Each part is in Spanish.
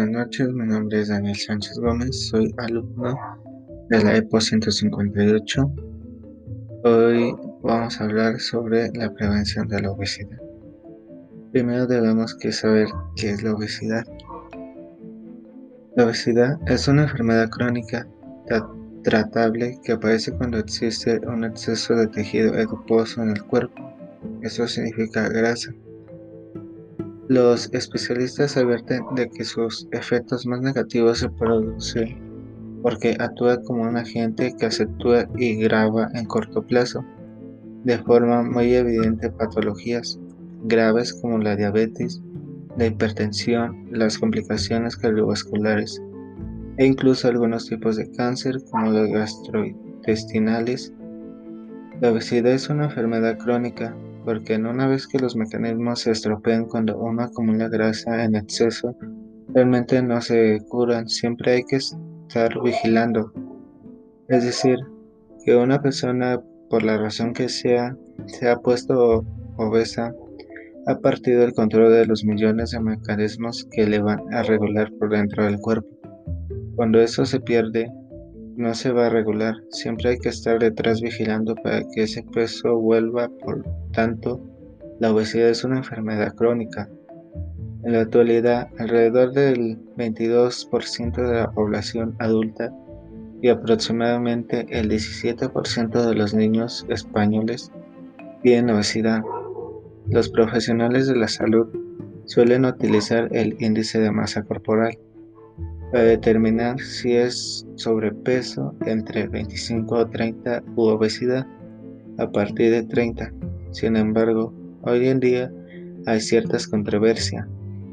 buenas noches. Mi nombre es Daniel Sánchez Gómez. Soy alumno de la EPO 158. Hoy vamos a hablar sobre la prevención de la obesidad. Primero debemos que saber qué es la obesidad. La obesidad es una enfermedad crónica tratable que aparece cuando existe un exceso de tejido adiposo en el cuerpo. Eso significa grasa los especialistas advierten de que sus efectos más negativos se producen porque actúa como un agente que acentúa y graba en corto plazo, de forma muy evidente patologías graves como la diabetes, la hipertensión, las complicaciones cardiovasculares e incluso algunos tipos de cáncer como los gastrointestinales. La obesidad es una enfermedad crónica porque en una vez que los mecanismos se estropean cuando uno acumula grasa en exceso, realmente no se curan, siempre hay que estar vigilando. Es decir, que una persona, por la razón que sea, se ha puesto obesa, ha partido el control de los millones de mecanismos que le van a regular por dentro del cuerpo. Cuando eso se pierde, no se va a regular, siempre hay que estar detrás vigilando para que ese peso vuelva, por tanto, la obesidad es una enfermedad crónica. En la actualidad, alrededor del 22% de la población adulta y aproximadamente el 17% de los niños españoles tienen obesidad. Los profesionales de la salud suelen utilizar el índice de masa corporal para determinar si es sobrepeso entre 25 o 30 u obesidad a partir de 30. Sin embargo, hoy en día hay ciertas controversias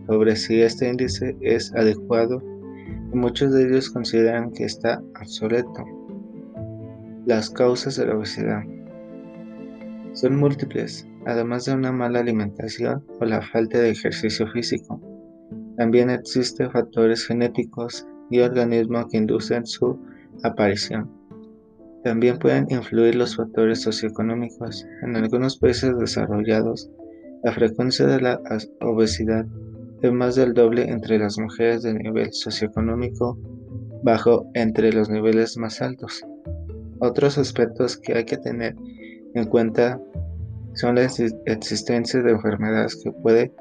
sobre si este índice es adecuado y muchos de ellos consideran que está obsoleto. Las causas de la obesidad son múltiples, además de una mala alimentación o la falta de ejercicio físico. También existen factores genéticos y organismos que inducen su aparición. También pueden influir los factores socioeconómicos. En algunos países desarrollados, la frecuencia de la obesidad es más del doble entre las mujeres de nivel socioeconómico bajo entre los niveles más altos. Otros aspectos que hay que tener en cuenta son la existencia de enfermedades que puede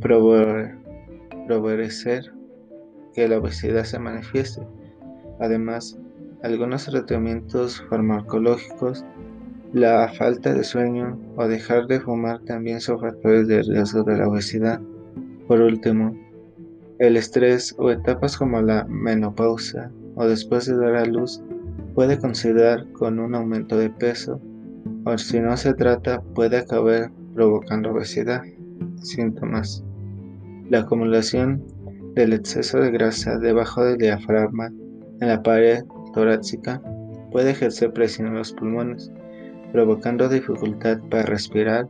provocar favorecer que la obesidad se manifieste. Además, algunos tratamientos farmacológicos, la falta de sueño o dejar de fumar también son factores de riesgo de la obesidad. Por último, el estrés o etapas como la menopausia o después de dar a luz puede considerar con un aumento de peso o si no se trata puede acabar provocando obesidad. Síntomas la acumulación del exceso de grasa debajo del diafragma en la pared torácica puede ejercer presión en los pulmones, provocando dificultad para respirar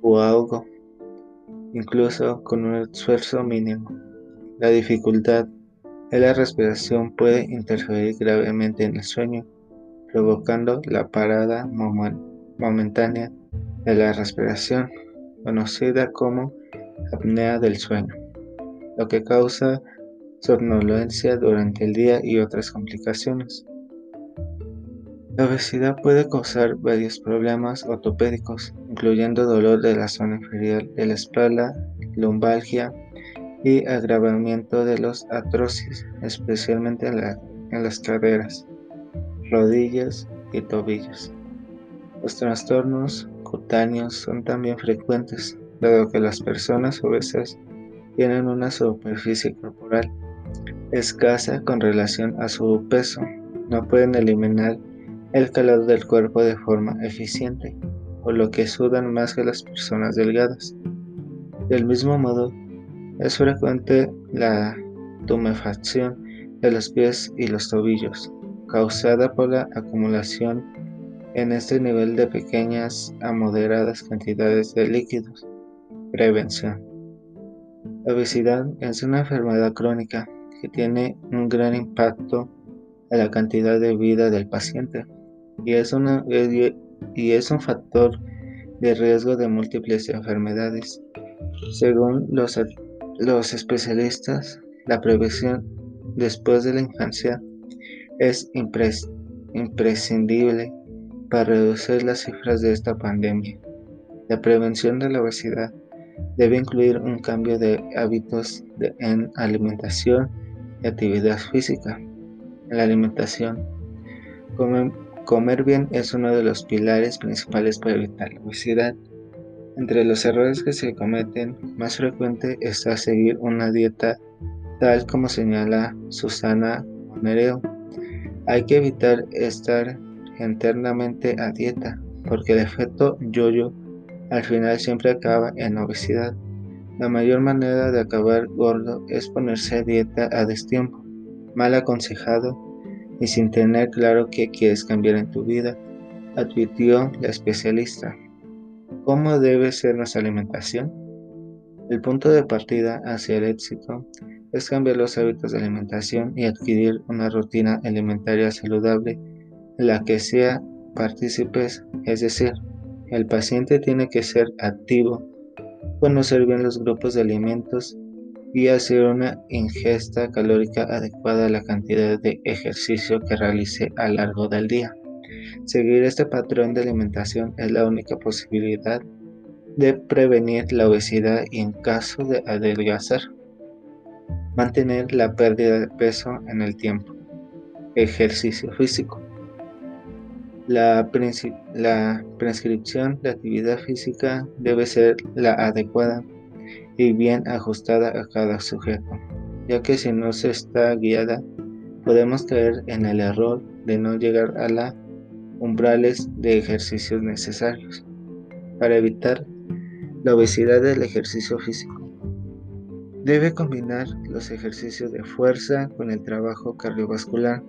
o ahogo, incluso con un esfuerzo mínimo. La dificultad en la respiración puede interferir gravemente en el sueño, provocando la parada momentánea de la respiración, conocida como apnea del sueño, lo que causa somnolencia durante el día y otras complicaciones. La obesidad puede causar varios problemas ortopédicos, incluyendo dolor de la zona inferior de la espalda, lumbalgia y agravamiento de los atrocis, especialmente en, en las caderas, rodillas y tobillos. Los trastornos cutáneos son también frecuentes, dado que las personas obesas tienen una superficie corporal escasa con relación a su peso, no pueden eliminar el calor del cuerpo de forma eficiente, por lo que sudan más que las personas delgadas. Del mismo modo, es frecuente la tumefacción de los pies y los tobillos, causada por la acumulación en este nivel de pequeñas a moderadas cantidades de líquidos. Prevención. La obesidad es una enfermedad crónica que tiene un gran impacto en la cantidad de vida del paciente y es, una, y es un factor de riesgo de múltiples enfermedades. Según los, los especialistas, La prevención después de la infancia es imprescindible para reducir las cifras de esta pandemia. La prevención de la obesidad debe incluir un cambio de hábitos en alimentación y actividad física. La alimentación, comer bien es uno de los pilares principales para evitar la obesidad. Entre los errores que se cometen, más frecuente está seguir una dieta tal como señala Susana Nereo. Hay que evitar estar internamente a dieta, porque el efecto yo-yo al final siempre acaba en obesidad. La mayor manera de acabar gordo es ponerse a dieta a destiempo, mal aconsejado y sin tener claro qué quieres cambiar en tu vida, advirtió la especialista. ¿Cómo debe ser nuestra alimentación? El punto de partida hacia el éxito es cambiar los hábitos de alimentación y adquirir una rutina alimentaria saludable en la que sea partícipes, es decir, el paciente tiene que ser activo, conocer bien los grupos de alimentos y hacer una ingesta calórica adecuada a la cantidad de ejercicio que realice a lo largo del día. Seguir este patrón de alimentación es la única posibilidad de prevenir la obesidad y en caso de adelgazar. Mantener la pérdida de peso en el tiempo. Ejercicio físico. La, prescripción de actividad física debe ser la adecuada y bien ajustada a cada sujeto, ya que si no se está guiada, podemos caer en el error de no llegar a los umbrales de ejercicios necesarios para evitar la obesidad del ejercicio físico. Debe combinar los ejercicios de fuerza con el trabajo cardiovascular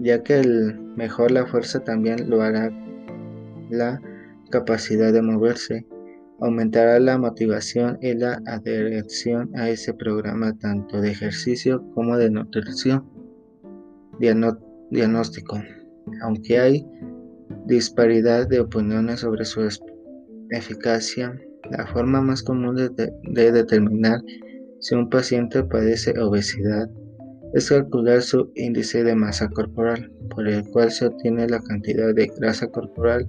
ya que el mejor la fuerza también lo hará la capacidad de moverse, aumentará la motivación y la adherencia a ese programa tanto de ejercicio como de nutrición. diagnóstico. Aunque hay disparidad de opiniones sobre su eficacia, la forma más común de determinar si un paciente padece obesidad es calcular su índice de masa corporal, por el cual se obtiene la cantidad de grasa corporal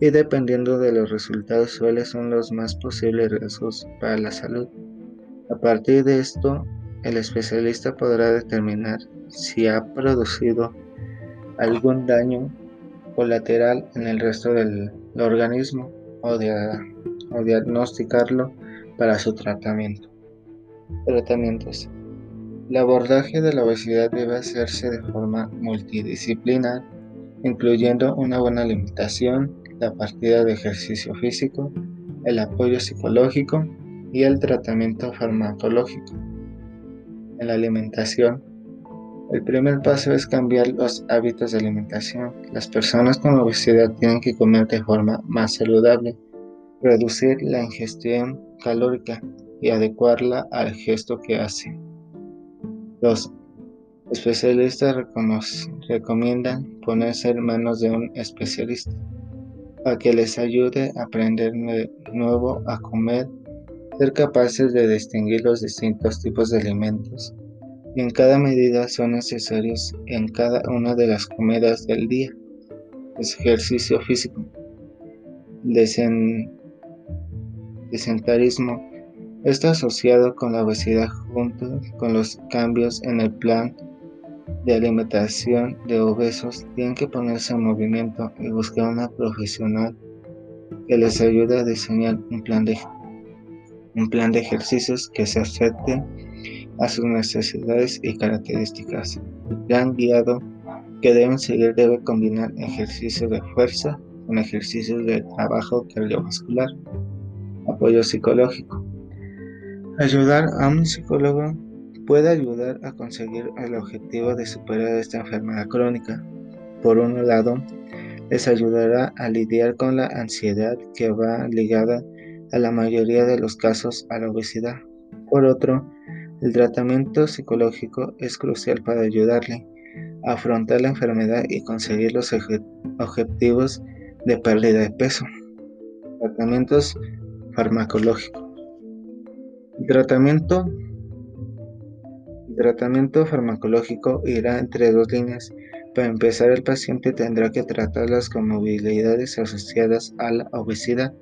y dependiendo de los resultados suelen son los más posibles riesgos para la salud. A partir de esto, el especialista podrá determinar si ha producido algún daño colateral en el resto del organismo o, o diagnosticarlo para su tratamiento. Tratamientos. El abordaje de la obesidad debe hacerse de forma multidisciplinar, incluyendo una buena alimentación, la partida de ejercicio físico, el apoyo psicológico y el tratamiento farmacológico. En la alimentación, el primer paso es cambiar los hábitos de alimentación. Las personas con obesidad tienen que comer de forma más saludable, reducir la ingestión calórica y adecuarla al gesto que hacen. Los especialistas recomiendan ponerse en manos de un especialista para que les ayude a aprender de nuevo a comer, ser capaces de distinguir los distintos tipos de alimentos y en cada medida son necesarios en cada una de las comidas del día. ejercicio físico, desentarismo Está asociado con la obesidad junto con los cambios en el plan de alimentación de obesos. Tienen que ponerse en movimiento y buscar una profesional que les ayude a diseñar un plan de, un plan de ejercicios que se acepte a sus necesidades y características. El plan guiado que deben seguir debe combinar ejercicios de fuerza con ejercicios de trabajo cardiovascular, apoyo psicológico, Ayudar a un psicólogo puede ayudar a conseguir el objetivo de superar esta enfermedad crónica. Por un lado, les ayudará a lidiar con la ansiedad que va ligada a la mayoría de los casos a la obesidad. Por otro, el tratamiento psicológico es crucial para ayudarle a afrontar la enfermedad y conseguir los objetivos de pérdida de peso. Tratamientos farmacológicos. Tratamiento, tratamiento farmacológico irá entre dos líneas. Para empezar, el paciente tendrá que tratar las comorbilidades asociadas a la obesidad.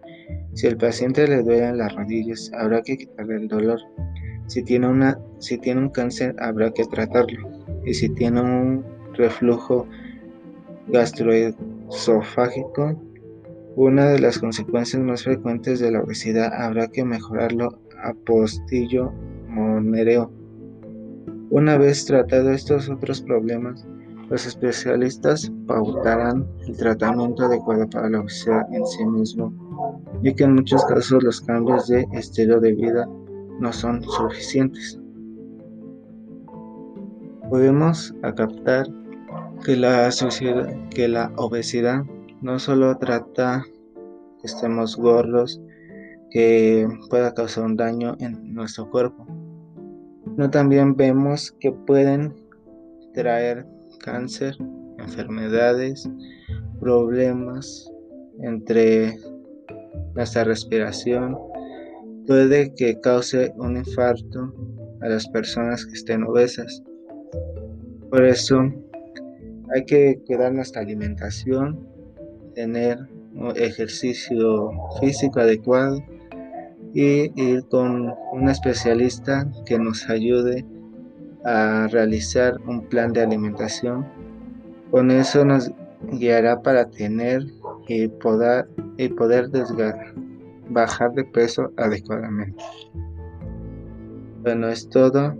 Si el paciente le duelen las rodillas, habrá que quitarle el dolor. Si tiene, una, si tiene un cáncer, habrá que tratarlo. Y si tiene un reflujo gastroesofágico, una de las consecuencias más frecuentes de la obesidad habrá que mejorarlo a postillo monereo. Una vez tratado estos otros problemas, los especialistas pautarán el tratamiento adecuado para la obesidad en sí mismo, ya que en muchos casos los cambios de estilo de vida no son suficientes. Podemos captar que la, que la obesidad no solo trata que estemos gordos, que pueda causar un daño en nuestro cuerpo, no también vemos que pueden traer cáncer, enfermedades, problemas entre nuestra respiración, puede que cause un infarto a las personas que estén obesas. Por eso hay que cuidar nuestra alimentación, tener un ejercicio físico adecuado y ir con un especialista que nos ayude a realizar un plan de alimentación. Con eso nos guiará para tener y poder, y poder bajar de peso adecuadamente. Bueno, es todo.